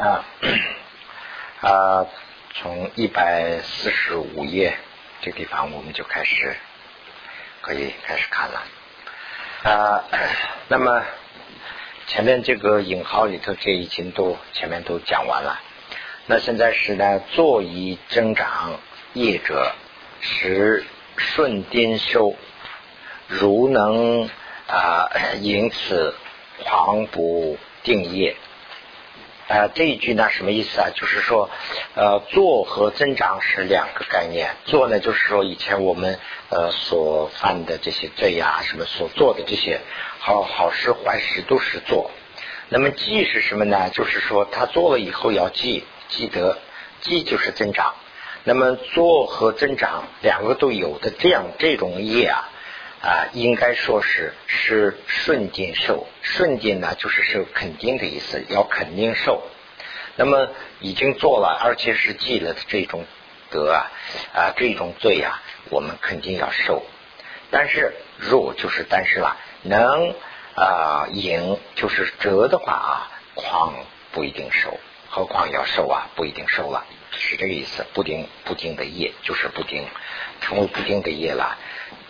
啊 啊，从一百四十五页这地方我们就开始可以开始看了啊。那么前面这个引号里头这已经都前面都讲完了。那现在是呢，坐以增长业者，时顺颠收，如能啊，因此狂不定业。啊，这一句呢什么意思啊？就是说，呃，做和增长是两个概念。做呢，就是说以前我们呃所犯的这些罪呀，什么所做的这些好好事坏事都是做。那么记是什么呢？就是说他做了以后要记，记得记就是增长。那么做和增长两个都有的这样这种业啊。啊，应该说是是顺境受，顺境呢就是受肯定的意思，要肯定受。那么已经做了，而且是记了的这种德啊啊这种罪啊，我们肯定要受。但是若就是但是了，能啊赢就是折的话啊，况不一定受，何况要受啊，不一定受了，是这个意思。不定不定的业就是不定，成为不定的业了，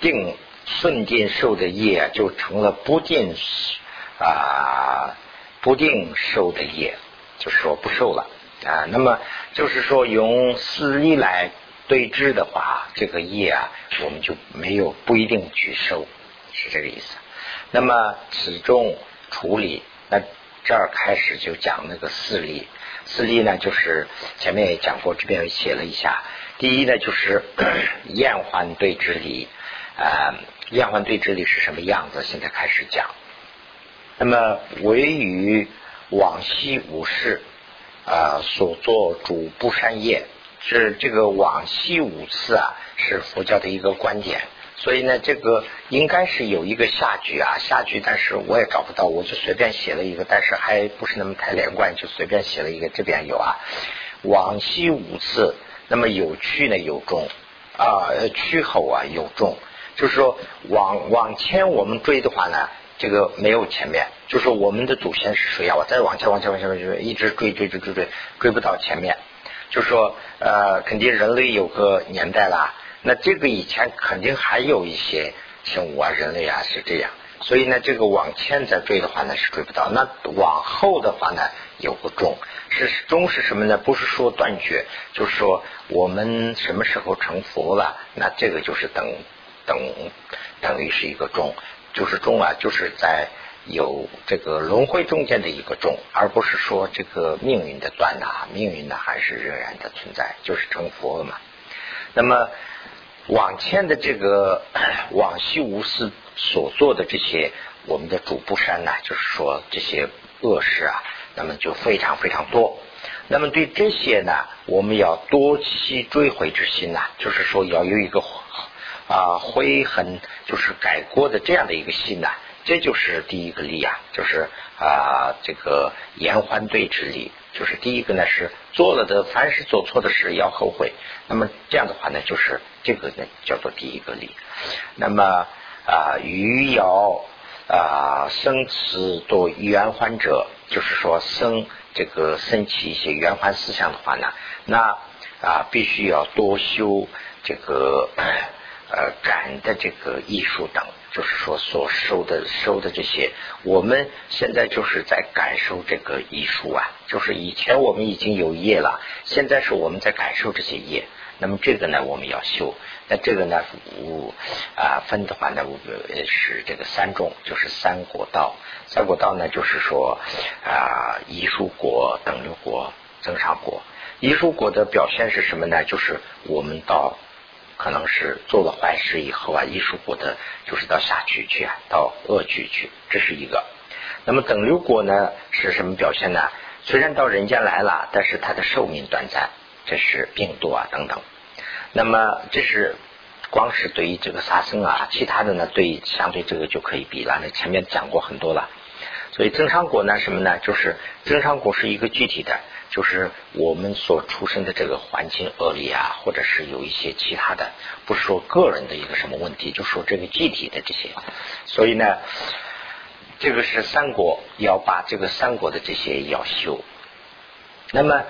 定。顺定受的业就成了不定啊不定受的业，就是说不受了啊。那么就是说用四力来对治的话，这个业啊我们就没有不一定去受，是这个意思。那么此中处理，那这儿开始就讲那个四力。四力呢就是前面也讲过，这边也写了一下。第一呢就是 厌患对治理啊。厌患对治理是什么样子？现在开始讲。那么唯于往昔五事啊所作主不善业，是这个往昔五次啊，是佛教的一个观点。所以呢，这个应该是有一个下句啊，下句，但是我也找不到，我就随便写了一个，但是还不是那么太连贯，就随便写了一个。这边有啊，往昔五次，那么有去呢有重啊，去后啊有重。就是说，往往前我们追的话呢，这个没有前面。就是我们的祖先是谁啊？我再往前、往前、往前、往前，一直追、追、追、追、追，追不到前面。就是说，呃，肯定人类有个年代啦。那这个以前肯定还有一些生物啊，人类啊是这样。所以呢，这个往前再追的话呢，是追不到。那往后的话呢，有个终，是终是什么呢？不是说断绝，就是说我们什么时候成佛了？那这个就是等。等等于是一个中，就是中啊，就是在有这个轮回中间的一个中，而不是说这个命运的断呐，命运呢还是仍然的存在，就是成佛了嘛。那么往前的这个往昔无私所做的这些我们的主不善呢，就是说这些恶事啊，那么就非常非常多。那么对这些呢，我们要多期追悔之心呐，就是说要有一个。啊，悔恨就是改过的这样的一个心呐，这就是第一个力啊，就是啊这个延欢对之力，就是第一个呢是做了的，凡是做错的事要后悔，那么这样的话呢，就是这个呢叫做第一个力。那么啊，余姚啊生此多圆环者，就是说生这个生起一些圆环思想的话呢，那啊必须要多修这个。呃感的这个艺术等，就是说所收的收的这些，我们现在就是在感受这个艺术啊。就是以前我们已经有业了，现在是我们在感受这些业。那么这个呢，我们要修。那这个呢，五啊分的话呢，是这个三种，就是三果道。三果道呢，就是说啊，艺术果、等流果、增上果。艺术果的表现是什么呢？就是我们到。可能是做了坏事以后啊，艺术果的就是到下去去啊，到恶趣去，这是一个。那么等流果呢是什么表现呢？虽然到人间来了，但是它的寿命短暂，这是病毒啊等等。那么这是光是对于这个杀生啊，其他的呢对相对这个就可以比了。那前面讲过很多了。所以增上果呢什么呢？就是增上果是一个具体的。就是我们所出生的这个环境恶劣啊，或者是有一些其他的，不是说个人的一个什么问题，就说这个具体的这些。所以呢，这个是三国要把这个三国的这些要修那么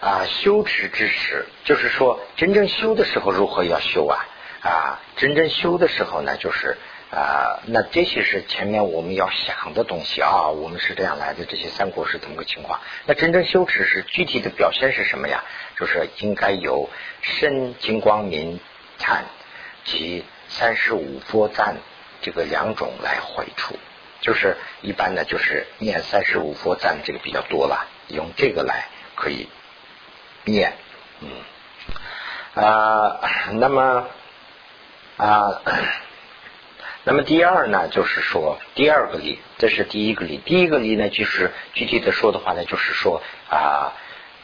啊，修持之时，就是说真正修的时候如何要修啊？啊，真正修的时候呢，就是啊，那这些是前面我们要想的东西啊。我们是这样来的，这些三国是怎么个情况？那真正修持是具体的表现是什么呀？就是应该有身金光明灿及三十五佛赞这个两种来回处。就是一般呢，就是念三十五佛赞这个比较多了，用这个来可以念，嗯啊，那么啊，那么第二呢，就是说第二个例，这是第一个例，第一个例呢，就是具体的说的话呢，就是说啊，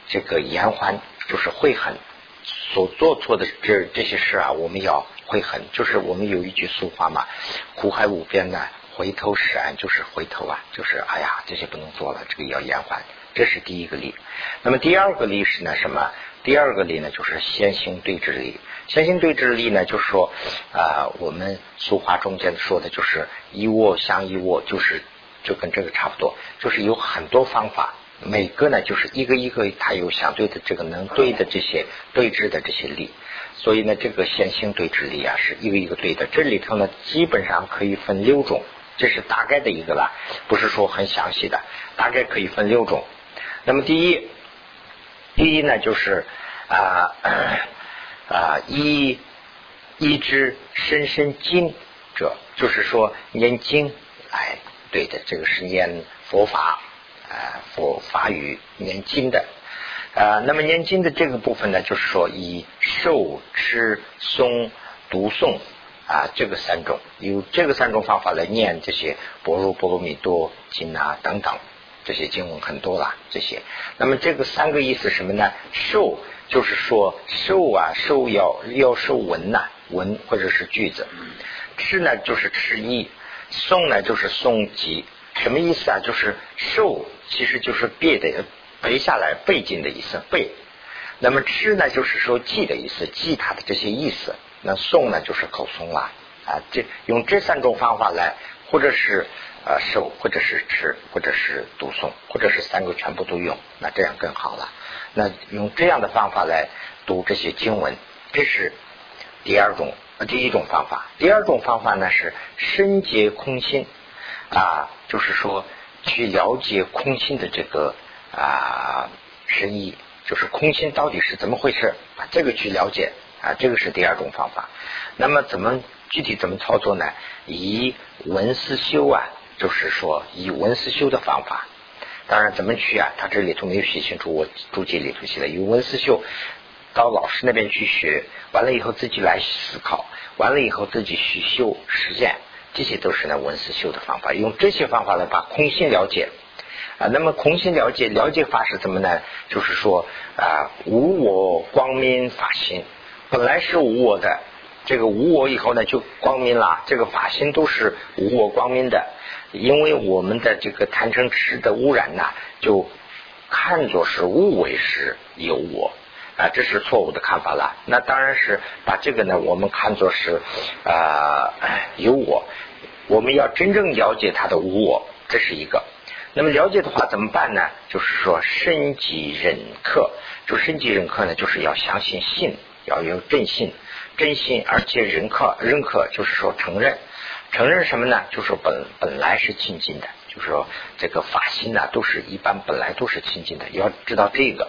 这个延缓就是悔恨，所做错的这这些事啊，我们要悔恨，就是我们有一句俗话嘛，苦海无边呢。回头是岸，就是回头啊，就是哎呀，这些不能做了，这个要延缓。这是第一个例。那么第二个例是呢什么？第二个例呢就是先行对峙例。先行对峙例呢，就是说啊，我们俗话中间说的就是一握相一握，就是就跟这个差不多，就是有很多方法，每个呢就是一个一个，它有相对的这个能对的这些对峙的这些力。所以呢，这个先行对峙力啊，是一个一个对的。这里头呢，基本上可以分六种。这是大概的一个了，不是说很详细的，大概可以分六种。那么第一，第一呢就是啊 啊一一之深深经者，就是说念经，哎，对的，这个是念佛法啊佛法语念经的啊。那么念经的这个部分呢，就是说以受持诵读诵。啊，这个三种有这个三种方法来念这些《般若波罗蜜多经》啊等等这些经文很多了这些。那么这个三个意思什么呢？受就是说受啊受要要受文呐文或者是句子。吃呢就是吃意，诵呢就是诵记。什么意思啊？就是受其实就是背的背下来背经的意思背。那么吃呢就是说记的意思，记它的这些意思。那诵呢，就是口诵了啊。这用这三种方法来，或者是呃受，或者是吃，或者是读诵，或者是三个全部都用，那这样更好了。那用这样的方法来读这些经文，这是第二种，第一种方法。第二种方法呢是深解空心啊，就是说去了解空心的这个啊深意，就是空心到底是怎么回事，把这个去了解。啊，这个是第二种方法。那么怎么具体怎么操作呢？以文思修啊，就是说以文思修的方法。当然怎么去啊？他这里头没有写清楚，我注解里头写的。以文思修，到老师那边去学，完了以后自己来思考，完了以后自己去修实践，这些都是呢文思修的方法。用这些方法来把空性了解啊。那么空性了解，了解法是怎么呢？就是说啊，无我光明法心。本来是无我的，这个无我以后呢就光明了，这个法心都是无我光明的，因为我们的这个贪嗔痴的污染呢，就看作是物为是有我啊，这是错误的看法了。那当然是把这个呢，我们看作是啊有我，我们要真正了解他的无我，这是一个。那么了解的话怎么办呢？就是说深即忍克，就深即忍克呢，就是要相信信。要有正信，真心，而且认可，认可就是说承认，承认什么呢？就是本本来是清净的，就是说这个法心呢，都是一般本来都是清净的。要知道这个，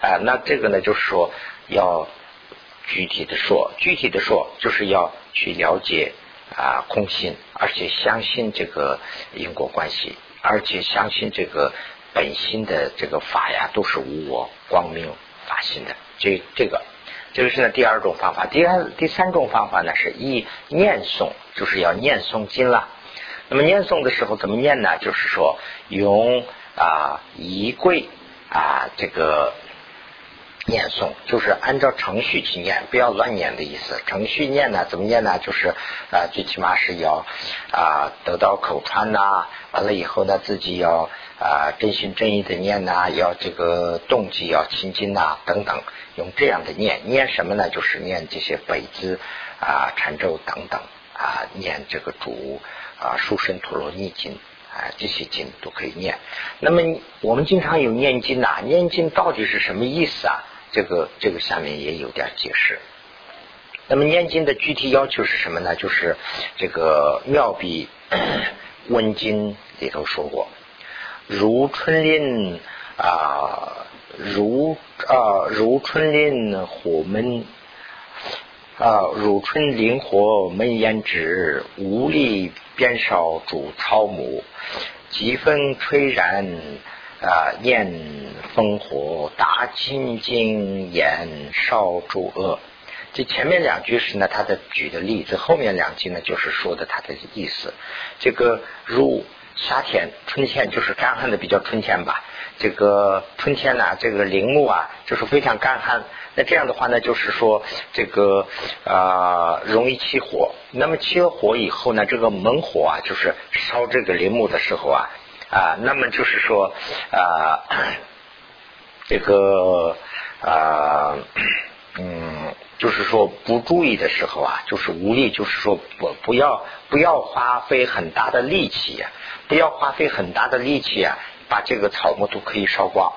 啊，那这个呢，就是说要具体的说，具体的说，就是要去了解啊空心，而且相信这个因果关系，而且相信这个本心的这个法呀，都是无我光明法心的，这这个。这个是呢第二种方法，第二第三种方法呢是一念诵，就是要念诵经了。那么念诵的时候怎么念呢？就是说用啊仪柜啊这个念诵，就是按照程序去念，不要乱念的意思。程序念呢怎么念呢？就是啊最起码是要啊得到口传呐，完了以后呢自己要啊真心真意的念呐，要这个动机要清净呐等等。用这样的念念什么呢？就是念这些北字啊、禅咒等等啊，念这个主啊《书生陀罗尼经》啊，这些经都可以念。那么我们经常有念经呐，念经到底是什么意思啊？这个这个下面也有点解释。那么念经的具体要求是什么呢？就是这个妙笔 温经里头说过，如春林啊，如啊如春林火闷。啊，如春林火闷烟直，无力边烧煮草木，疾风吹燃啊，焰烽火达金经焰烧诸恶。这前面两句是呢，他的举的例子，后面两句呢，就是说的他的意思。这个如夏天、春天，就是干旱的比较春天吧。这个春天呢，这个林木啊，就是非常干旱。那这样的话呢，就是说这个啊容易起火。那么起了火以后呢，这个猛火啊，就是烧这个林木的时候啊啊，那么就是说啊这个啊嗯，就是说不注意的时候啊，就是无力，就是说不不要不要花费很大的力气呀，不要花费很大的力气啊，把这个草木都可以烧光。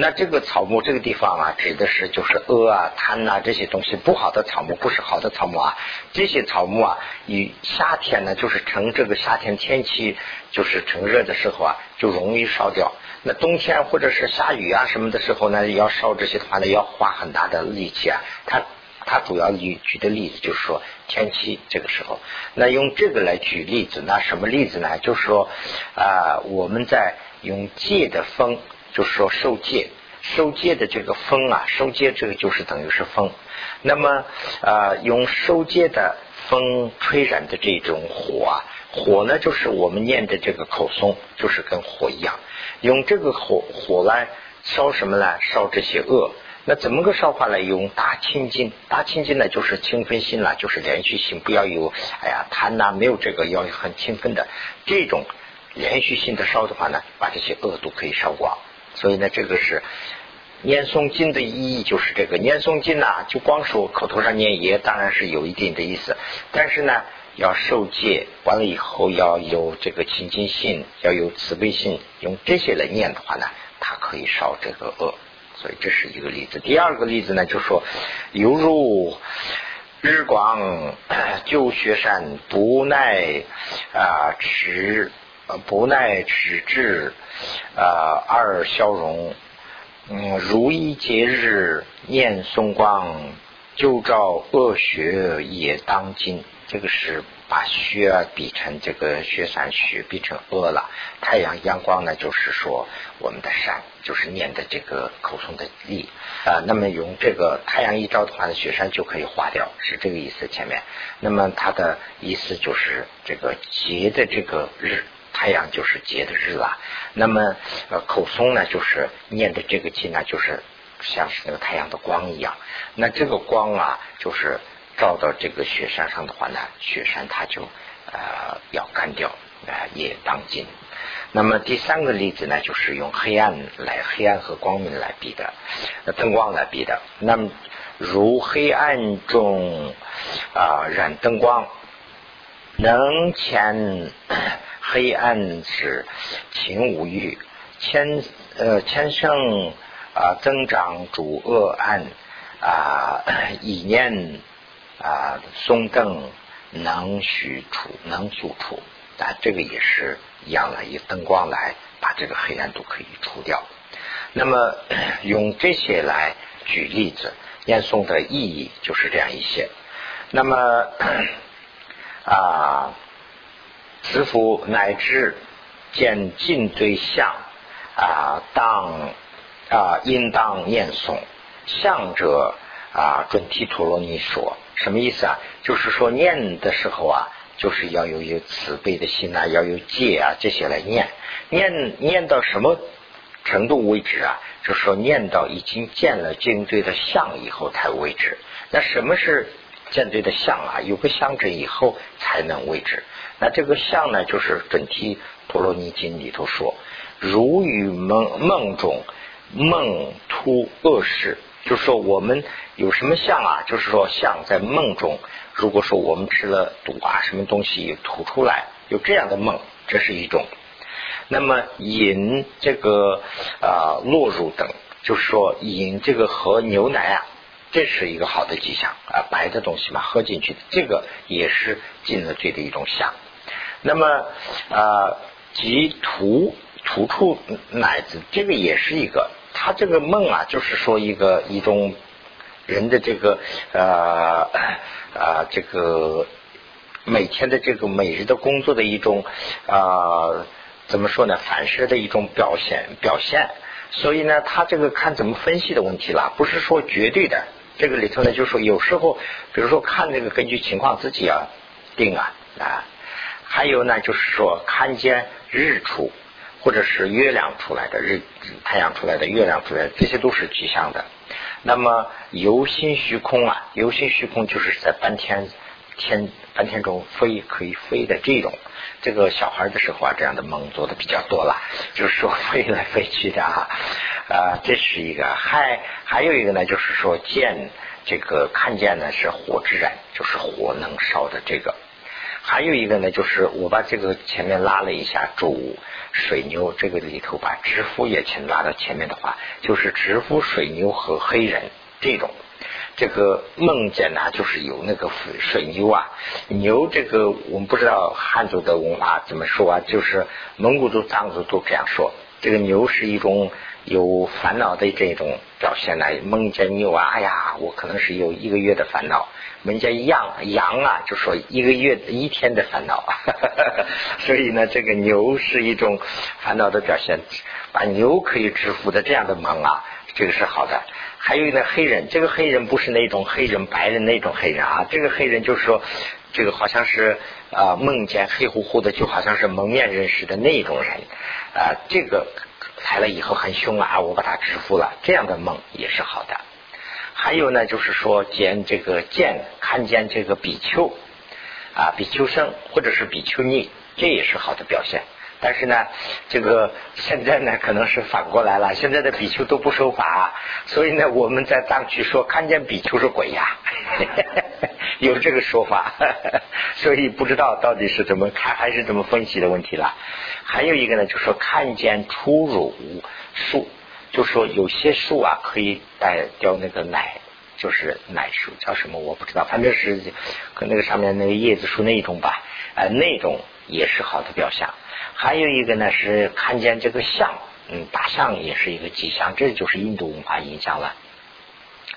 那这个草木这个地方啊，指的是就是阿啊、贪呐这些东西不好的草木，不是好的草木啊。这些草木啊，以夏天呢，就是成这个夏天天气就是成热的时候啊，就容易烧掉。那冬天或者是下雨啊什么的时候呢，要烧这些的话呢，要花很大的力气啊。它它主要举举的例子就是说天气这个时候，那用这个来举例子，那什么例子呢？就是说啊，我们在用借的风。就是说受戒，受戒的这个风啊，受戒这个就是等于是风。那么呃，用受戒的风吹燃的这种火啊，火呢就是我们念的这个口诵，就是跟火一样，用这个火火来烧什么呢？烧这些恶。那怎么个烧法呢？用大清净，大清净呢就是清分心了，就是连续性，不要有哎呀贪呐，没有这个要很清分的这种连续性的烧的话呢，把这些恶都可以烧光。所以呢，这个是念诵经的意义，就是这个念诵经呐，就光说口头上念也当然是有一定的意思，但是呢，要受戒，完了以后要有这个清净心，要有慈悲心，用这些来念的话呢，它可以烧这个恶。所以这是一个例子。第二个例子呢，就说犹如日光旧雪山，不耐啊持。不耐持志，啊，二消融，嗯，如一节日念松光，就照恶雪也当今。这个是把雪比成这个雪山雪比成恶了。太阳阳光呢，就是说我们的山，就是念的这个口诵的力啊。那么用这个太阳一照的话呢，雪山就可以化掉，是这个意思。前面，那么它的意思就是这个节的这个日。太阳就是节的日啊，那么呃口松呢，就是念的这个经呢，就是像是那个太阳的光一样。那这个光啊，就是照到这个雪山上的话呢，雪山它就呃要干掉啊，也当今。那么第三个例子呢，就是用黑暗来黑暗和光明来比的，灯光来比的。那么如黑暗中啊染灯光，能前。黑暗是情无欲，千呃千圣啊增长主恶暗啊意念啊松灯能许除能速除啊这个也是一样的，以灯光来把这个黑暗都可以除掉。那么用这些来举例子，念诵的意义就是这样一些。那么 啊。师傅乃至见尽对象啊，当啊应当念诵相者啊，准提陀罗尼说什么意思啊？就是说念的时候啊，就是要有有慈悲的心啊，要有戒啊这些来念。念念到什么程度为止啊？就是说念到已经见了尽对的相以后才为止。那什么是见对的相啊？有个相者以后才能为止。那这个相呢，就是准提陀罗尼经里头说，如于梦梦中梦突恶事，就是说我们有什么相啊？就是说相在梦中，如果说我们吃了毒啊，什么东西吐出来，有这样的梦，这是一种。那么饮这个啊落乳等，就是说饮这个喝牛奶啊，这是一个好的迹象啊，白的东西嘛，喝进去这个也是进了罪的一种相。那么啊，即吐吐出奶子，这个也是一个，他这个梦啊，就是说一个一种人的这个呃啊这个。每天的这个每日的工作的一种啊，怎么说呢？反射的一种表现表现。所以呢，他这个看怎么分析的问题了，不是说绝对的。这个里头呢，就是说有时候，比如说看这个根据情况自己啊定啊啊。还有呢，就是说看见日出或者是月亮出来的日太阳出来的月亮出来，这些都是吉祥的。那么游心虚空啊，游心虚空就是在半天。天半天中飞可以飞的这种，这个小孩的时候啊，这样的梦做的比较多了，就是说飞来飞去的啊，啊，这是一个，还还有一个呢，就是说见这个看见呢是火之燃，就是火能烧的这个，还有一个呢，就是我把这个前面拉了一下，主水牛这个里头把直夫也请拉到前面的话，就是直夫水牛和黑人这种。这个梦见呢，就是有那个水牛啊，牛这个我们不知道汉族的文化怎么说啊，就是蒙古族、藏族都这样说。这个牛是一种有烦恼的这种表现呢。梦见牛啊，哎呀，我可能是有一个月的烦恼。梦见羊，羊啊，就说一个月一天的烦恼。所以呢，这个牛是一种烦恼的表现，把牛可以致富的这样的梦啊，这个是好的。还有一个黑人，这个黑人不是那种黑人白人那种黑人啊，这个黑人就是说，这个好像是啊梦见黑乎乎的，就好像是蒙面人士的那种人啊，这个来了以后很凶啊，我把他制服了，这样的梦也是好的。还有呢，就是说见这个见看见这个比丘啊比丘生或者是比丘尼，这也是好的表现。但是呢，这个现在呢可能是反过来了，现在的比丘都不守法，所以呢我们在藏区说看见比丘是鬼呀，有这个说法，所以不知道到底是怎么看还是怎么分析的问题了。还有一个呢，就说看见初乳树，就说有些树啊可以带掉那个奶，就是奶树叫什么我不知道，反正是跟那个上面那个叶子树那一种吧，呃那种也是好的表象。还有一个呢是看见这个象，嗯，大象也是一个吉祥，这就是印度文化影响了。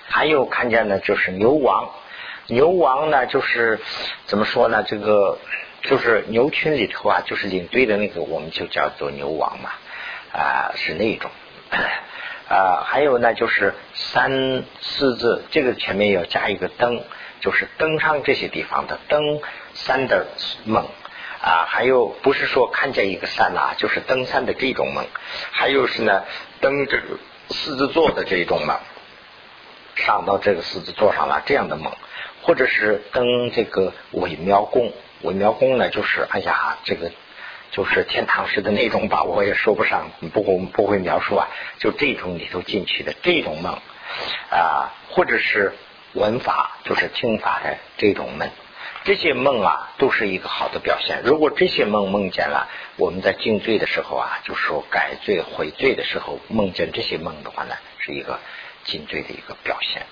还有看见呢就是牛王，牛王呢就是怎么说呢？这个就是牛群里头啊，就是领队的那个，我们就叫做牛王嘛，啊，是那种。啊，还有呢就是三四字，这个前面要加一个登，就是登上这些地方的登三的梦。啊，还有不是说看见一个山呐，就是登山的这种梦，还有是呢登这个狮子座的这种梦，上到这个狮子座上了这样的梦，或者是登这个伪苗宫，伪苗宫呢就是哎呀这个就是天堂式的那种吧，我也说不上，不过我们不会描述啊，就这种里头进去的这种梦啊，或者是文法就是听法的这种梦。这些梦啊，都是一个好的表现。如果这些梦梦见了，我们在敬罪的时候啊，就说改罪悔罪的时候，梦见这些梦的话呢，是一个敬罪的一个表现。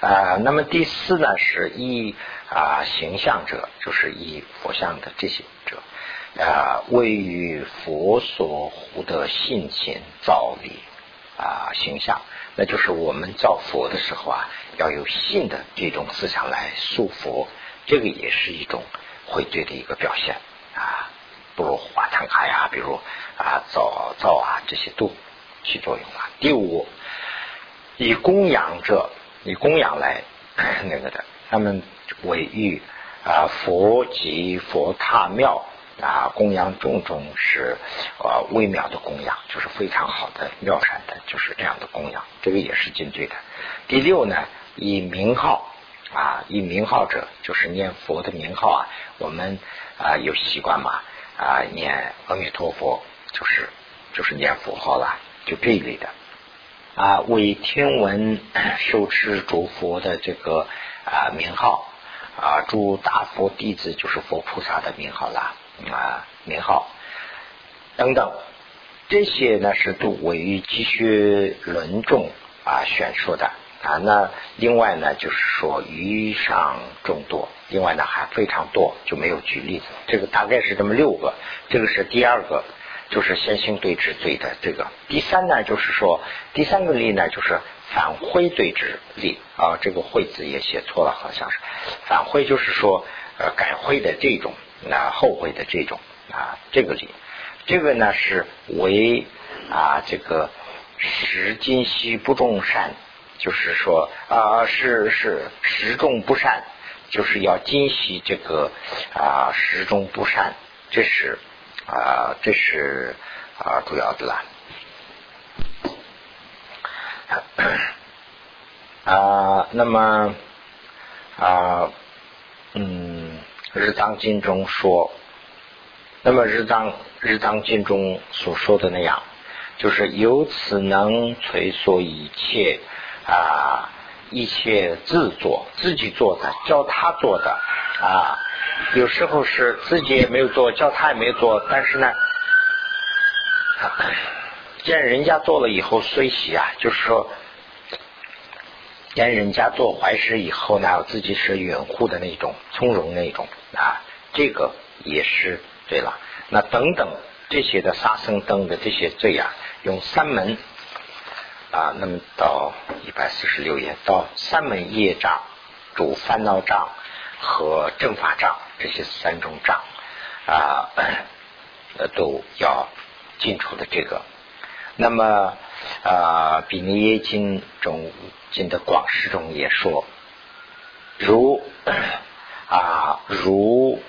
啊，那么第四呢，是以啊形象者，就是以佛像的这些者啊，位于佛所护的性情造理啊形象，那就是我们造佛的时候啊，要有信的这种思想来塑佛。这个也是一种悔罪的一个表现啊，不如化痰卡呀，比如啊造造啊这些都起作用了。第五，以供养者，以供养来那个的，他们为欲啊佛及佛塔庙啊供养种种是啊微妙的供养，就是非常好的妙善的，就是这样的供养，这个也是进罪的。第六呢，以名号。啊，以名号者就是念佛的名号啊，我们啊有习惯嘛啊念阿弥陀佛，就是就是念佛号啦，就这一类的。啊，为听闻 受持诸佛的这个啊名号啊，诸大佛弟子就是佛菩萨的名号啦啊名号。等等，这些呢是都位于积学论中啊选说的。啊。那另外呢就是说余上众多，另外呢还非常多，就没有举例子。这个大概是这么六个，这个是第二个，就是先行对峙罪的这个。第三呢就是说第三个例呢就是反悔对峙例啊，这个悔字也写错了，好像是反悔就是说呃改悔的这种，那后悔的这种啊这个例。这个呢是为啊这个食今夕不重善，就是说啊是是食种不善，就是要今夕这个啊食种不善，这是啊这是啊主要的啦。啊，那么啊嗯日当经中说。那么日当日当经中所说的那样，就是由此能垂缩一切啊，一切自作自己做的，教他做的啊，有时候是自己也没有做，教他也没有做，但是呢，见人家做了以后随喜啊，就是说，见人家做坏事以后呢，自己是拥护的那种，从容那种啊，这个也是。对了，那等等这些的杀生等的这些罪啊，用三门啊，那么到一百四十六页到三门业障、主烦恼障和正法障这些三种障啊，呃都要进出的这个。那么啊，比尼耶经中经的广释中也说，如啊如。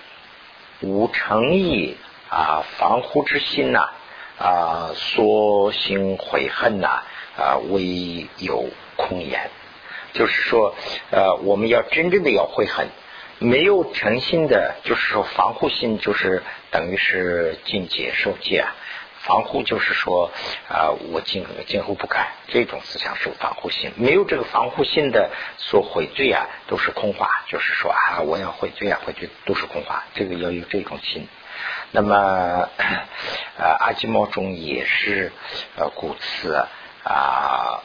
无诚意啊，防护之心呐啊，所心悔恨呐，啊唯有空言。就是说，呃，我们要真正的要悔恨，没有诚心的，就是说防护心，就是等于是境界受戒啊。防护就是说啊，我今今后不改，这种思想是防护心。没有这个防护心的所悔罪啊，都是空话。就是说啊，我要悔罪啊，悔罪都是空话。这个要有这种心。那么啊，阿基莫中也是呃古词啊，啊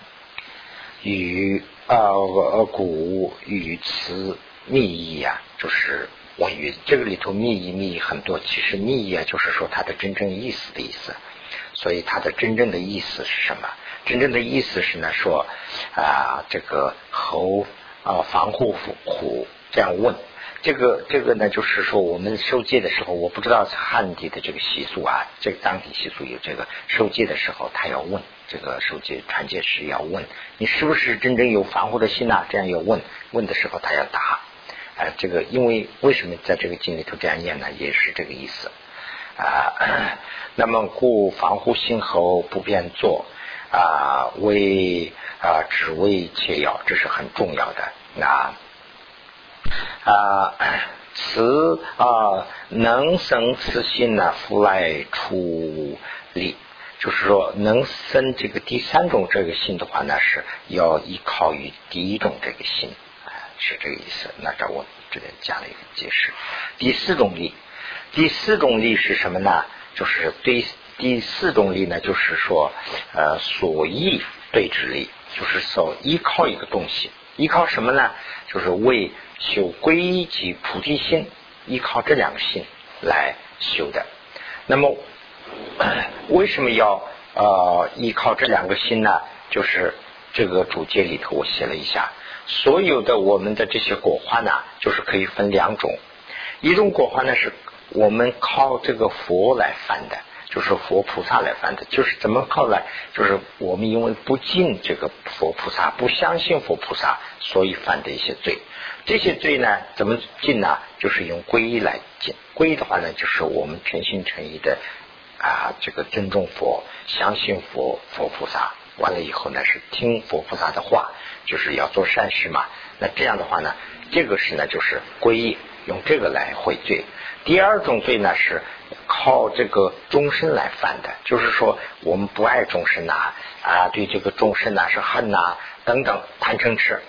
与呃古语词密意啊，就是我语这个里头密意密意很多。其实密意啊，就是说它的真正意思的意思。所以它的真正的意思是什么？真正的意思是呢，说啊，这个猴啊防护虎这样问，这个这个呢，就是说我们受戒的时候，我不知道汉地的这个习俗啊，这个当地习俗有这个受戒的时候，他要问这个受戒传戒时要问你是不是真正有防护的心呐？这样要问问的时候，他要答。啊，这个因为为什么在这个经里头这样念呢？也是这个意思。啊，那么故防护心后不便做啊，为啊只为切要，这是很重要的。那啊，此啊能生此心呢，复来出力，就是说能生这个第三种这个心的话呢，是要依靠于第一种这个心，是这个意思。那这我这边加了一个解释，第四种力。第四种力是什么呢？就是对第四种力呢，就是说，呃，所依对之力，就是所依靠一个东西，依靠什么呢？就是为修皈及菩提心，依靠这两个心来修的。那么，为什么要呃依靠这两个心呢？就是这个主界里头我写了一下，所有的我们的这些果花呢，就是可以分两种，一种果花呢是。我们靠这个佛来翻的，就是佛菩萨来翻的，就是怎么靠来？就是我们因为不敬这个佛菩萨，不相信佛菩萨，所以犯的一些罪。这些罪呢，怎么敬呢？就是用皈依来敬。皈依的话呢，就是我们全心全意的啊，这个尊重佛，相信佛佛菩萨。完了以后呢，是听佛菩萨的话，就是要做善事嘛。那这样的话呢，这个是呢，就是皈依，用这个来悔罪。第二种罪呢是靠这个终身来犯的，就是说我们不爱终身呐啊，对这个终身呐是恨呐等等贪嗔痴，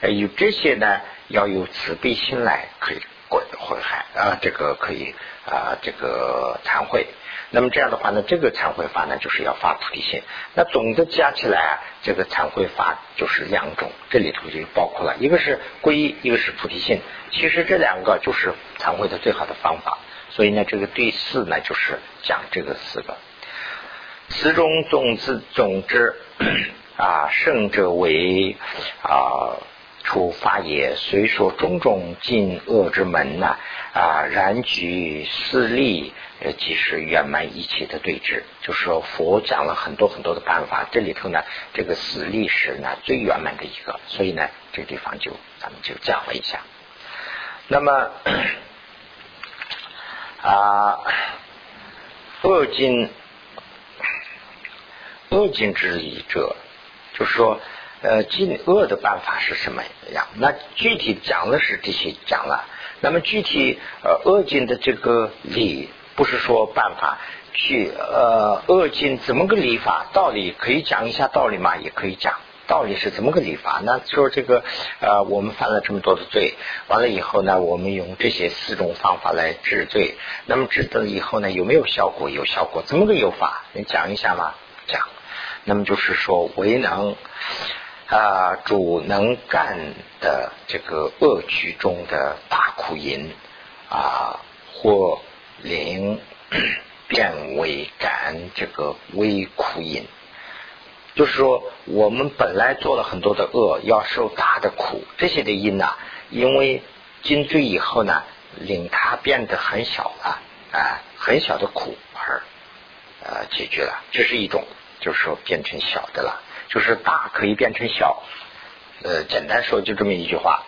有这些呢要有慈悲心来可以悔悔害啊，这个可以啊这个忏悔。那么这样的话呢，这个忏悔法呢，就是要发菩提心。那总的加起来啊，这个忏悔法就是两种，这里头就包括了一个是皈依，一个是菩提心。其实这两个就是忏悔的最好的方法。所以呢，这个第四呢，就是讲这个四个。此中种子总之 啊，胜者为啊。出发也，虽说种种尽恶之门呐啊，然举四力，呃，即是圆满一切的对峙。就是说，佛讲了很多很多的办法，这里头呢，这个四力是呢最圆满的一个，所以呢，这个地方就咱们就讲了一下。那么啊，恶尽恶尽之理者，就是说。呃，禁恶的办法是什么样？那具体讲的是这些讲了。那么具体呃恶禁的这个理，不是说办法去呃恶禁怎么个理法？道理可以讲一下道理吗？也可以讲道理是怎么个理法？那说这个呃我们犯了这么多的罪，完了以后呢，我们用这些四种方法来治罪。那么治的以后呢，有没有效果？有效果，怎么个有法？你讲一下吗？讲。那么就是说，为能。啊，主能干的这个恶趣中的大苦因啊，或灵 变为感这个微苦因，就是说我们本来做了很多的恶，要受大的苦，这些的因呢，因为进罪以后呢，令它变得很小了啊，很小的苦而呃解决了，这是一种，就是说变成小的了。就是大可以变成小，呃，简单说就这么一句话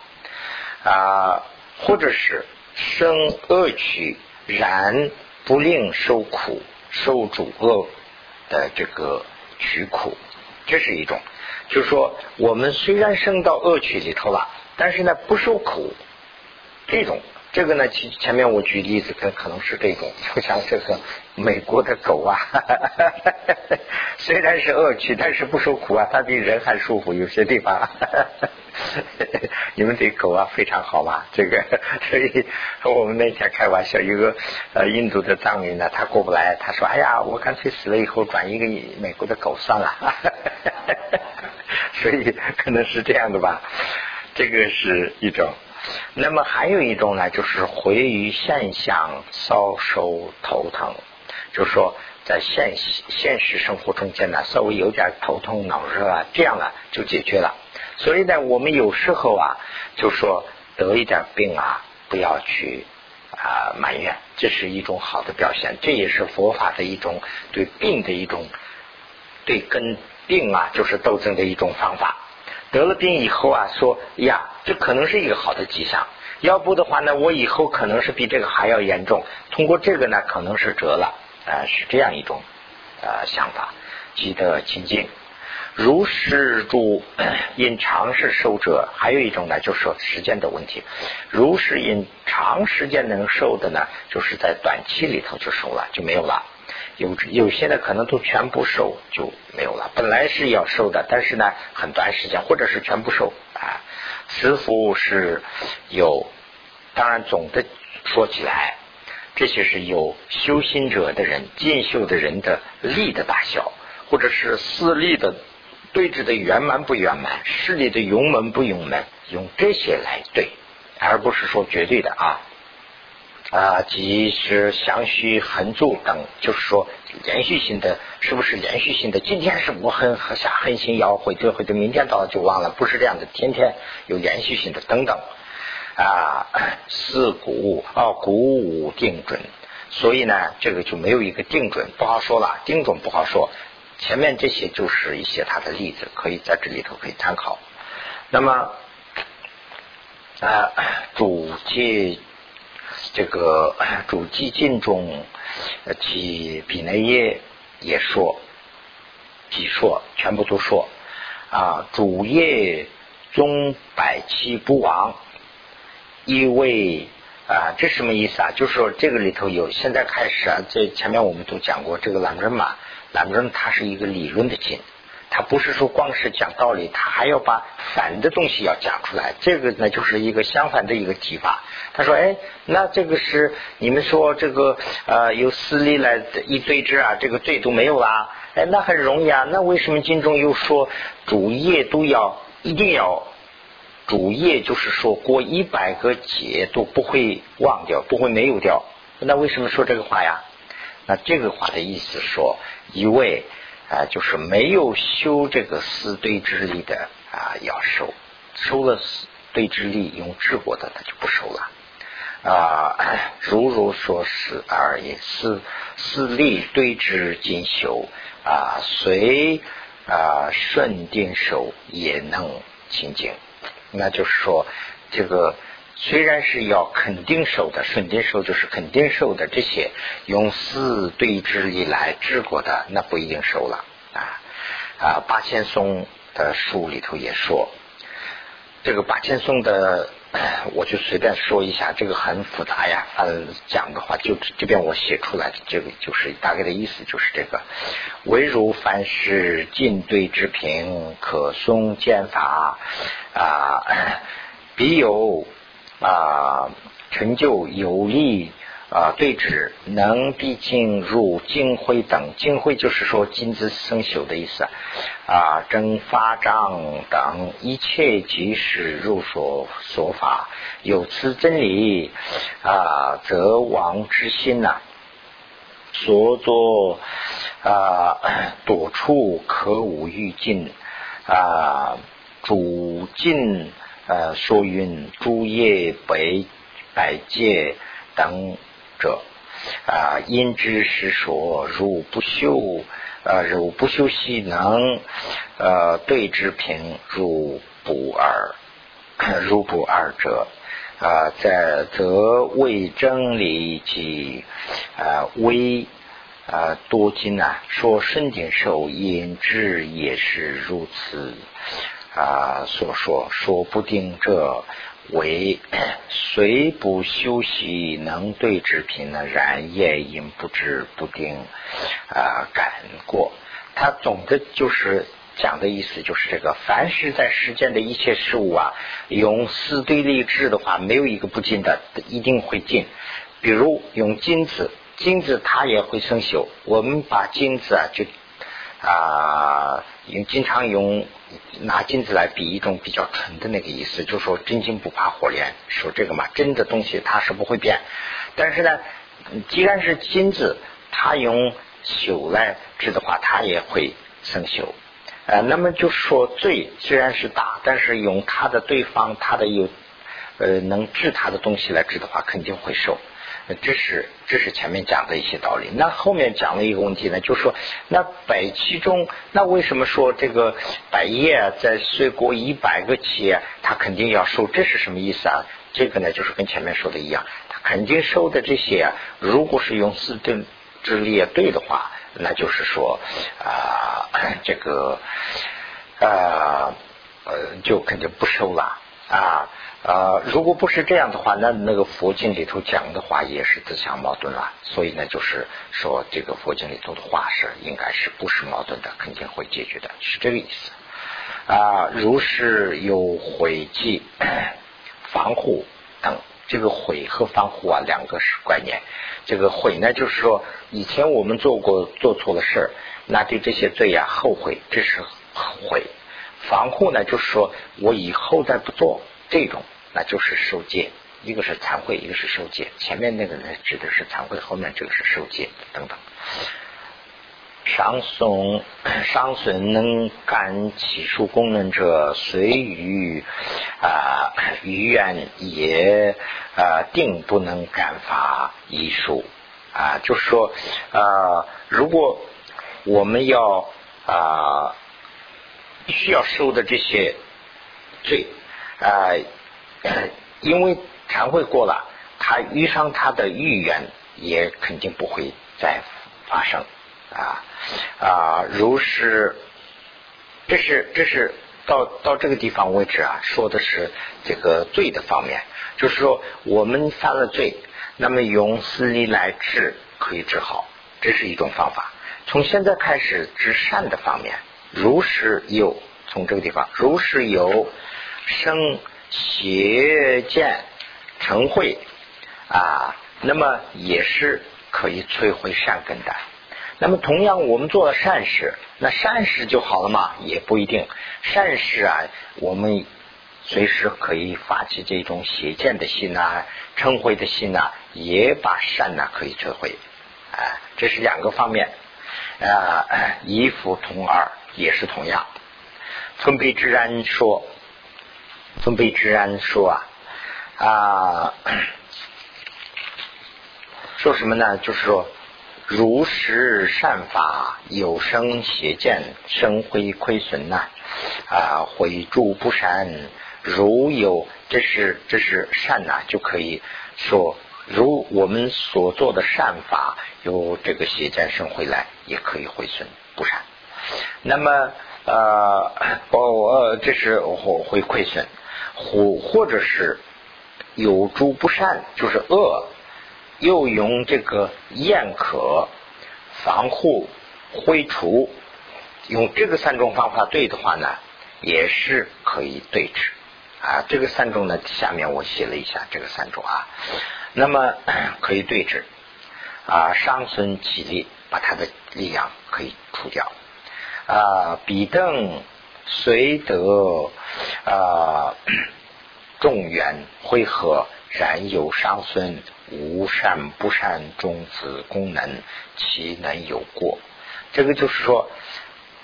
啊，或者是生恶趣，然不令受苦，受主恶的这个取苦，这是一种。就是说，我们虽然生到恶趣里头了，但是呢不受苦，这种。这个呢，前前面我举例子，可可能是这种，就像这个美国的狗啊，哈哈哈虽然是恶趣，但是不受苦啊，它比人还舒服。有些地方，哈 哈你们对狗啊非常好嘛？这个，所以我们那天开玩笑，有个呃印度的藏民呢，他过不来，他说：“哎呀，我干脆死了以后转一个美国的狗算了。” 所以可能是这样的吧，这个是一种。那么还有一种呢，就是回于现象，稍受头疼，就是说在现现实生活中间呢，稍微有点头痛脑热啊，这样呢就解决了。所以呢，我们有时候啊，就说得一点病啊，不要去啊埋怨，这是一种好的表现，这也是佛法的一种对病的一种对跟病啊就是斗争的一种方法。得了病以后啊，说呀，这可能是一个好的迹象。要不的话呢，我以后可能是比这个还要严重。通过这个呢，可能是折了啊，是这样一种呃想法。记得清净，如是住因长时受者，还有一种呢，就是说时间的问题。如是因长时间能受的呢，就是在短期里头就受了，就没有了。有有些呢，可能都全部收就没有了。本来是要收的，但是呢，很短时间，或者是全部收啊。慈福是有，当然总的说起来，这些是有修心者的人、进修的人的力的大小，或者是私力的对峙的圆满不圆满，势力的勇猛不勇猛，用这些来对，而不是说绝对的啊。啊，即是相续恒住等，就是说连续性的，是不是连续性的？今天是我很下狠心要回这回这，明天到了就忘了，不是这样的，天天有连续性的等等。啊，四鼓啊，鼓舞定准，所以呢，这个就没有一个定准，不好说了，定准不好说。前面这些就是一些他的例子，可以在这里头可以参考。那么啊，主戒。这个 主寂静中，其比内业也说，即说全部都说啊，主业中百期不亡，因为啊，这什么意思啊？就是说这个里头有，现在开始啊，这前面我们都讲过这个朗真嘛，朗真它是一个理论的经，他不是说光是讲道理，他还要把反的东西要讲出来。这个呢，就是一个相反的一个提法。他说：“哎，那这个是你们说这个呃，由私利来一对峙啊，这个罪都没有啦。哎，那很容易啊。那为什么经中又说主业都要一定要主业，就是说过一百个劫都不会忘掉，不会没有掉？那为什么说这个话呀？那这个话的意思说，一位。”啊，就是没有修这个四对之力的啊，要收收了四对之力用治过的，他就不收了啊。如如说是而也，四四力对之进修啊，随啊顺定收也能清净。那就是说，这个虽然是要肯定收的，顺定收就是肯定收的这些用四对之力来治过的，那不一定收了。啊啊！八千松的书里头也说，这个八千松的，我就随便说一下，这个很复杂呀。嗯，讲的话就这边我写出来的，这个就是大概的意思，就是这个：唯如凡是进对之平，可松剑法啊，必有啊成就有力。啊，对治能必进入金辉等，金辉就是说金子生锈的意思啊，征发障等一切即是入所所法，有此真理啊，则王之心呐，所作啊多处可无欲尽啊，主尽呃所云诸业百百界等。者啊，因之是说，如不修啊，如不修习能呃对之平，如不二，如不二者啊，在则为真理及啊为啊多经啊，说身顶受因之也是如此啊，所说说不定这。为 虽不修习能对之品呢，然也因不知不定啊感过。他总的就是讲的意思就是这个：凡是在世间的一切事物啊，用四对立志的话，没有一个不进的，一定会进。比如用金子，金子它也会生锈。我们把金子啊，就啊用经常用。拿金子来比一种比较纯的那个意思，就说真金不怕火炼，说这个嘛，真的东西它是不会变。但是呢，既然是金子，它用朽来治的话，它也会生锈。呃，那么就说罪虽然是大，但是用它的对方，它的有呃能治它的东西来治的话，肯定会受。这是这是前面讲的一些道理。那后面讲了一个问题呢，就是说，那百期中，那为什么说这个百业在岁过一百个企业，他肯定要收？这是什么意思啊？这个呢，就是跟前面说的一样，他肯定收的这些，如果是用四顿之列对的话，那就是说啊，这个啊呃，就肯定不收了啊。啊，如果不是这样的话，那那个佛经里头讲的话也是自相矛盾了。所以呢，就是说这个佛经里头的话是应该是不是矛盾的，肯定会解决的，是这个意思。啊，如是有毁记、防护等，这个毁和防护啊，两个是观念。这个毁呢，就是说以前我们做过做错了事，那对这些罪呀后悔，这是悔。防护呢，就是说我以后再不做这种。那就是受戒，一个是惭愧，一个是受戒。前面那个呢指的是惭愧，后面这个是受戒等等。伤损伤损能感起数功能者，随于啊于愿也啊定不能感发一术啊，就是说啊，如果我们要啊需要受的这些罪啊。因为忏悔过了，他遇上他的预言也肯定不会再发生啊啊！如是，这是这是到到这个地方为止啊，说的是这个罪的方面，就是说我们犯了罪，那么用死力来治可以治好，这是一种方法。从现在开始治善的方面，如是有，从这个地方，如是有生邪见成慧啊，那么也是可以摧毁善根的。那么同样，我们做了善事，那善事就好了嘛？也不一定。善事啊，我们随时可以发起这种邪见的心呐、嗔恚的心呐，也把善呐可以摧毁。啊，这是两个方面。啊，一夫同二也是同样。尊卑之然说，尊卑之然说啊啊，说什么呢？就是说。如实善法有生邪见生灰亏损呐啊毁诸不善如有这是这是善呐就可以说如我们所做的善法有这个邪见生回来也可以毁损不善那么呃我我这是会会亏损或或者是有诸不善就是恶。又用这个厌可防护灰除，用这个三种方法对的话呢，也是可以对治啊。这个三种呢，下面我写了一下这个三种啊，那么 可以对治啊，伤损体力，把它的力量可以除掉啊。彼等随得啊众缘会合，然有伤损。无善不善种子功能，其能有过？这个就是说，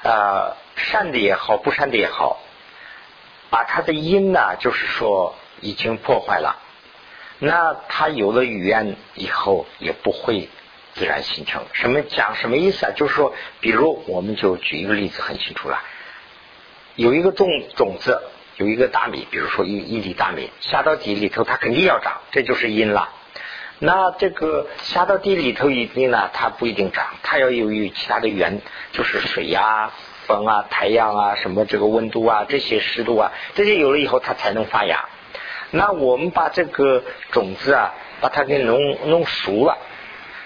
啊，善的也好，不善的也好，把它的因呢，就是说已经破坏了。那他有了语言以后，也不会自然形成。什么讲什么意思啊？就是说，比如我们就举一个例子，很清楚了。有一个种种子，有一个大米，比如说一一粒大米下到地里头，它肯定要长，这就是因了。那这个下到地里头一定呢，它不一定长，它要由于其他的源，就是水呀、风啊、太阳啊、什么这个温度啊、这些湿度啊，这些有了以后，它才能发芽。那我们把这个种子啊，把它给弄弄熟了，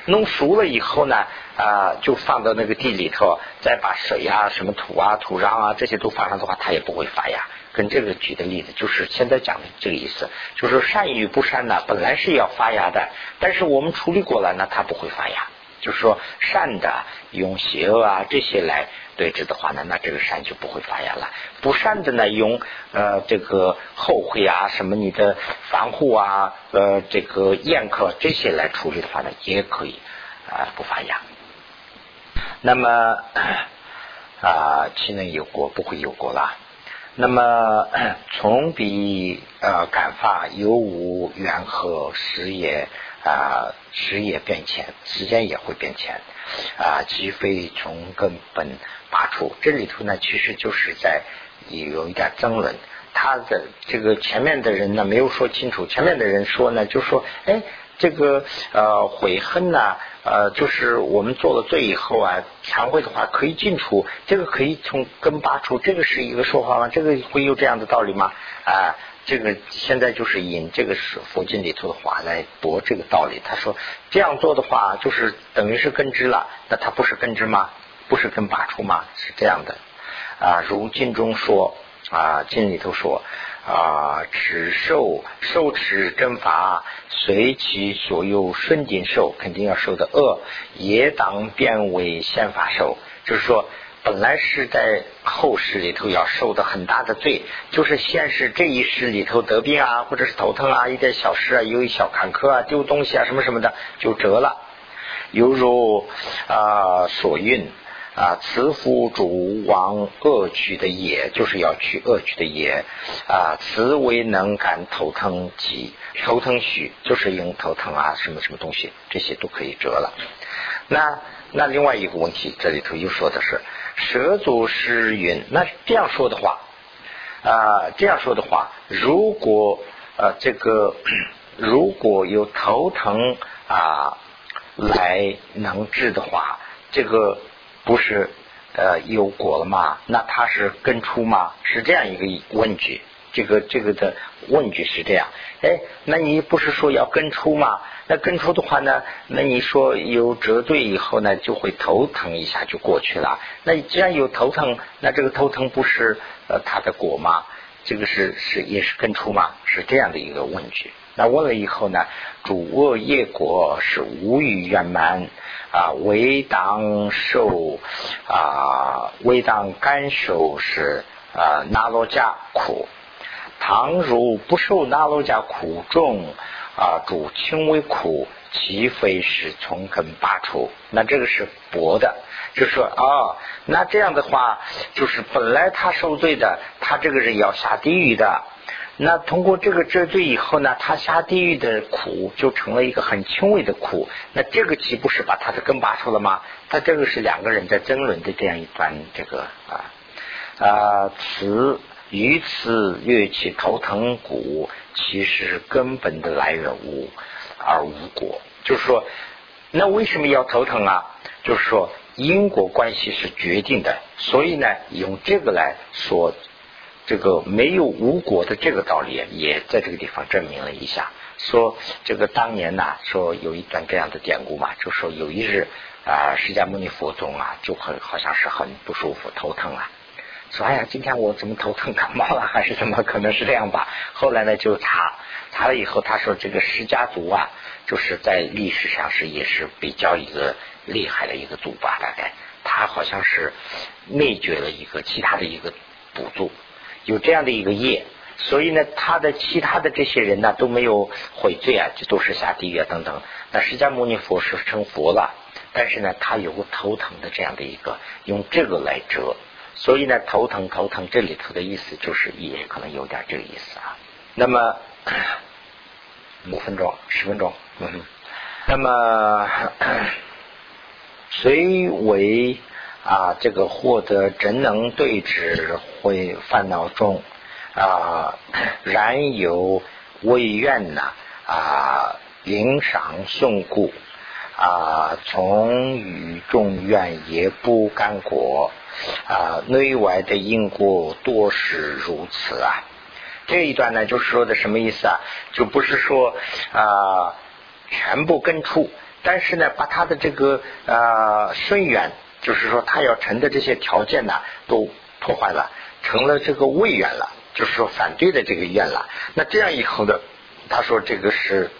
弄熟了以后呢，啊，就放到那个地里头，再把水啊、什么土啊、土壤啊这些都放上的话，它也不会发芽。跟这个举的例子，就是现在讲的这个意思，就是善与不善呢，本来是要发芽的，但是我们处理过了呢，它不会发芽。就是说，善的用邪恶啊这些来对峙的话呢，那这个善就不会发芽了；不善的呢，用呃这个后悔啊、什么你的防护啊、呃这个宴客这些来处理的话呢，也可以啊不发芽。那么啊，岂能有果？不会有果了。那么从彼呃感发有无缘和时也啊时也变迁，时间也会变迁啊，即非从根本拔出。这里头呢，其实就是在有一点争论。他的这个前面的人呢，没有说清楚。前面的人说呢，就说哎。这个呃悔恨呐，呃就是我们做了罪以后啊，忏悔的话可以进出，这个可以从根拔除，这个是一个说法吗？这个会有这样的道理吗？啊，这个现在就是引这个是佛经里头的话来驳这个道理。他说这样做的话，就是等于是根治了，那它不是根治吗？不是根拔除吗？是这样的啊，如经中说啊，经里头说。啊，持受受持正法，随其所有顺境受，肯定要受的恶，也当变为宪法受。就是说，本来是在后世里头要受的很大的罪，就是现世这一世里头得病啊，或者是头疼啊，一点小事啊，有一小坎坷啊，丢东西啊，什么什么的就折了，犹如啊所运。啊，慈福主王恶趣的也，就是要去恶趣的也。啊，慈为能感头疼疾，头疼虚，就是用头疼啊，什么什么东西，这些都可以折了。那那另外一个问题，这里头又说的是蛇足失云。那这样说的话，啊，这样说的话，如果呃这个如果有头疼啊来能治的话，这个。不是呃有果了吗？那它是根出吗？是这样一个问句，这个这个的问句是这样，哎，那你不是说要根出吗？那根出的话呢，那你说有折对以后呢，就会头疼一下就过去了。那既然有头疼，那这个头疼不是呃它的果吗？这个是是也是根出吗？是这样的一个问句。那问了以后呢，主恶业果是无余圆满啊，唯当受啊，唯当感受是啊，那罗迦苦。倘如不受那罗迦苦重啊，主轻微苦，其非是从根拔除。那这个是薄的，就说啊，那这样的话，就是本来他受罪的，他这个人要下地狱的。那通过这个治罪以后呢，他下地狱的苦就成了一个很轻微的苦。那这个岂不是把他的根拔出了吗？他这个是两个人在争论的这样一段这个啊啊，此于此乐器头疼骨，其实根本的来源无而无果。就是说，那为什么要头疼啊？就是说因果关系是决定的，所以呢，用这个来说。这个没有无果的这个道理，也在这个地方证明了一下。说这个当年呐，说有一段这样的典故嘛，就说有一日啊，释迦牟尼佛宗啊，就很好像是很不舒服，头疼啊。说哎呀，今天我怎么头疼，感冒了 还是怎么？可能是这样吧。后来呢，就查查了以后，他说这个释家族啊，就是在历史上是也是比较一个厉害的一个族吧，大概他好像是灭绝了一个其他的一个部族。有这样的一个业，所以呢，他的其他的这些人呢都没有悔罪啊，就都是下地狱啊等等。那释迦牟尼佛是成佛了，但是呢，他有个头疼的这样的一个，用这个来折，所以呢，头疼头疼这里头的意思就是也可能有点这个意思啊。那么五分钟、十分钟，嗯，那么 谁为。啊，这个获得真能对治会烦恼中啊，然有未愿呐啊，灵赏送故啊，从与众愿也不干果啊，内外的因果多是如此啊。这一段呢，就是说的什么意思啊？就不是说啊全部根除，但是呢，把他的这个啊顺缘。就是说，他要成的这些条件呢，都破坏了，成了这个魏源了，就是说反对的这个愿了。那这样以后呢，他说这个是。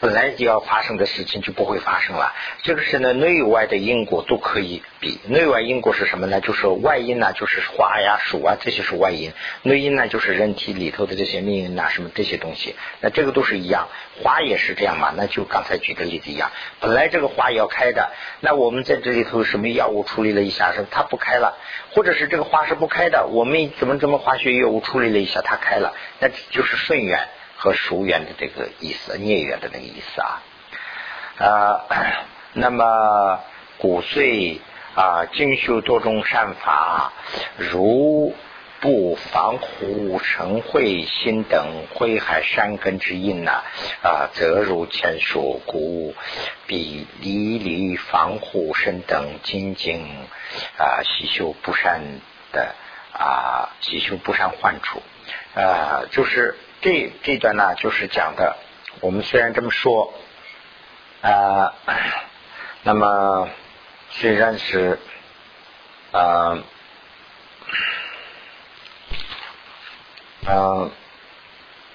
本来就要发生的事情就不会发生了。这个是呢，内外的因果都可以比。内外因果是什么呢？就是外因呢，就是花呀、树啊，这些是外因；内因呢，就是人体里头的这些命运呐，什么这些东西。那这个都是一样，花也是这样嘛。那就刚才举的例子一样，本来这个花要开的，那我们在这里头什么药物处理了一下，是它不开了；或者是这个花是不开的，我们怎么怎么化学药物处理了一下，它开了，那就是顺缘。和疏远的这个意思，孽缘的那个意思啊，啊，那么骨髓啊，精修多种善法，如不防护成慧心等慧海山根之因呐，啊，则如前说，故必离离防护身等精进啊，习修不善的啊，习修不善患处啊，就是。这这段呢，就是讲的。我们虽然这么说，啊，那么虽然是啊，啊，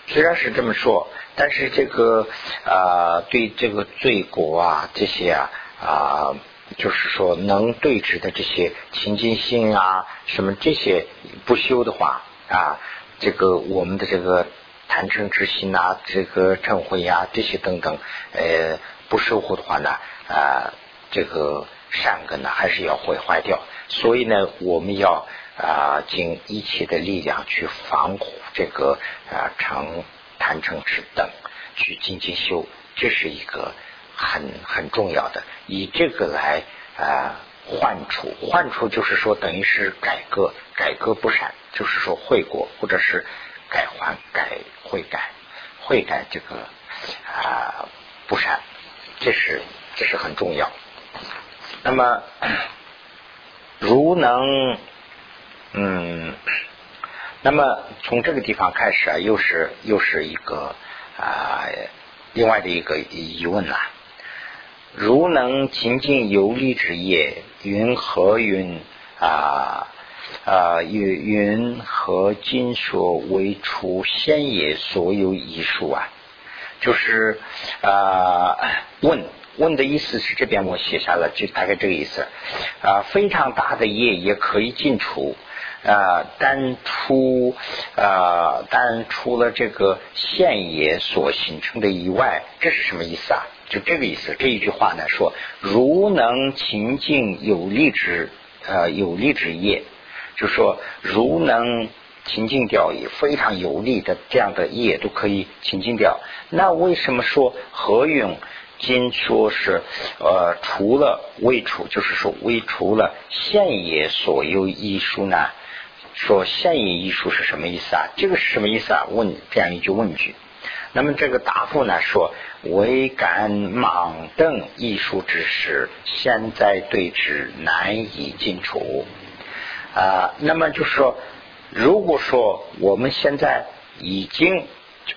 虽然是这么说，但是这个啊，对这个罪果啊，这些啊啊，就是说能对峙的这些清净心啊，什么这些不修的话啊，这个我们的这个。贪嗔之心呐，这个嗔恚呀，这些等等，呃，不守护的话呢，啊，这个善根呢，还是要毁坏掉。所以呢，我们要啊，尽一切的力量去防护这个啊，成贪嗔痴等，去精进修，这是一个很很重要的。以这个来啊，换除，换除就是说，等于是改革，改革不善，就是说悔过，或者是。改还改悔改悔改这个啊不善，这是这是很重要。那么 如能嗯那么从这个地方开始啊，又是又是一个啊另外的一个疑问了。如能亲近有利之业，云何云啊啊云云何今所为除现也所有艺术啊？就是啊问问的意思是这边我写下了，就大概这个意思啊。非常大的业也可以进出啊，但出啊但除了这个现也所形成的以外，这是什么意思啊？就这个意思，这一句话呢说，如能清净有利之呃有利之业，就说如能清净掉也非常有利的这样的业都可以清净掉。那为什么说何勇今说是呃除了未除，就是说未除了现也所有艺术呢？说现也艺术是什么意思啊？这个是什么意思啊？问这样一句问句。那么这个答复呢说。为感盲瞪艺术之时，现在对之难以尽除啊。那么就是说，如果说我们现在已经，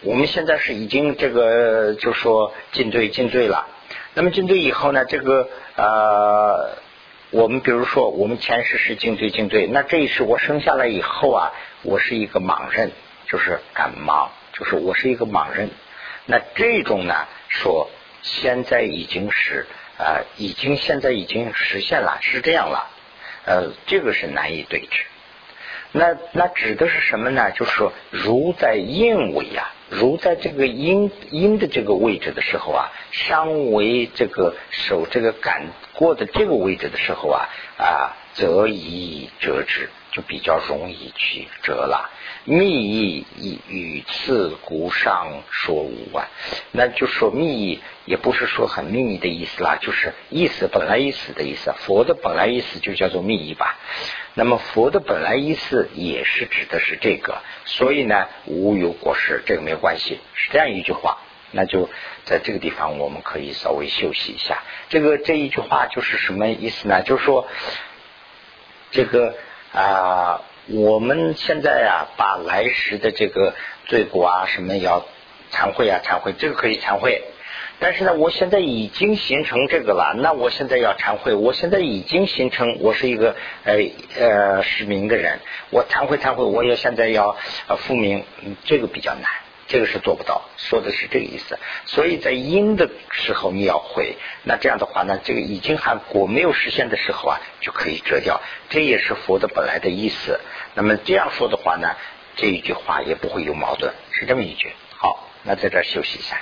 我们现在是已经这个，就说进队进队了。那么进队以后呢，这个呃，我们比如说我们前世是进队进队，那这一世我生下来以后啊，我是一个盲人，就是感盲，就是我是一个盲人。那这种呢，说现在已经是啊，已经现在已经实现了，是这样了。呃，这个是难以对治。那那指的是什么呢？就是说，如在阴位啊，如在这个阴阴的这个位置的时候啊，伤为这个手这个感过的这个位置的时候啊啊，则以折之，就比较容易去折了。密意与次故上说无啊，那就说密意也不是说很秘密的意思啦，就是意思本来意思的意思。佛的本来意思就叫做密意吧。那么佛的本来意思也是指的是这个，所以呢无有果实，这个没有关系，是这样一句话。那就在这个地方我们可以稍微休息一下。这个这一句话就是什么意思呢？就是说这个啊。我们现在啊，把来时的这个罪过啊，什么要忏悔啊，忏悔，这个可以忏悔。但是呢，我现在已经形成这个了，那我现在要忏悔。我现在已经形成，我是一个呃呃失明的人，我忏悔忏悔，我也现在要复明，这个比较难。这个是做不到，说的是这个意思。所以在阴的时候你要回，那这样的话呢，这个已经还果没有实现的时候啊，就可以折掉。这也是佛的本来的意思。那么这样说的话呢，这一句话也不会有矛盾，是这么一句。好，那在这儿休息一下。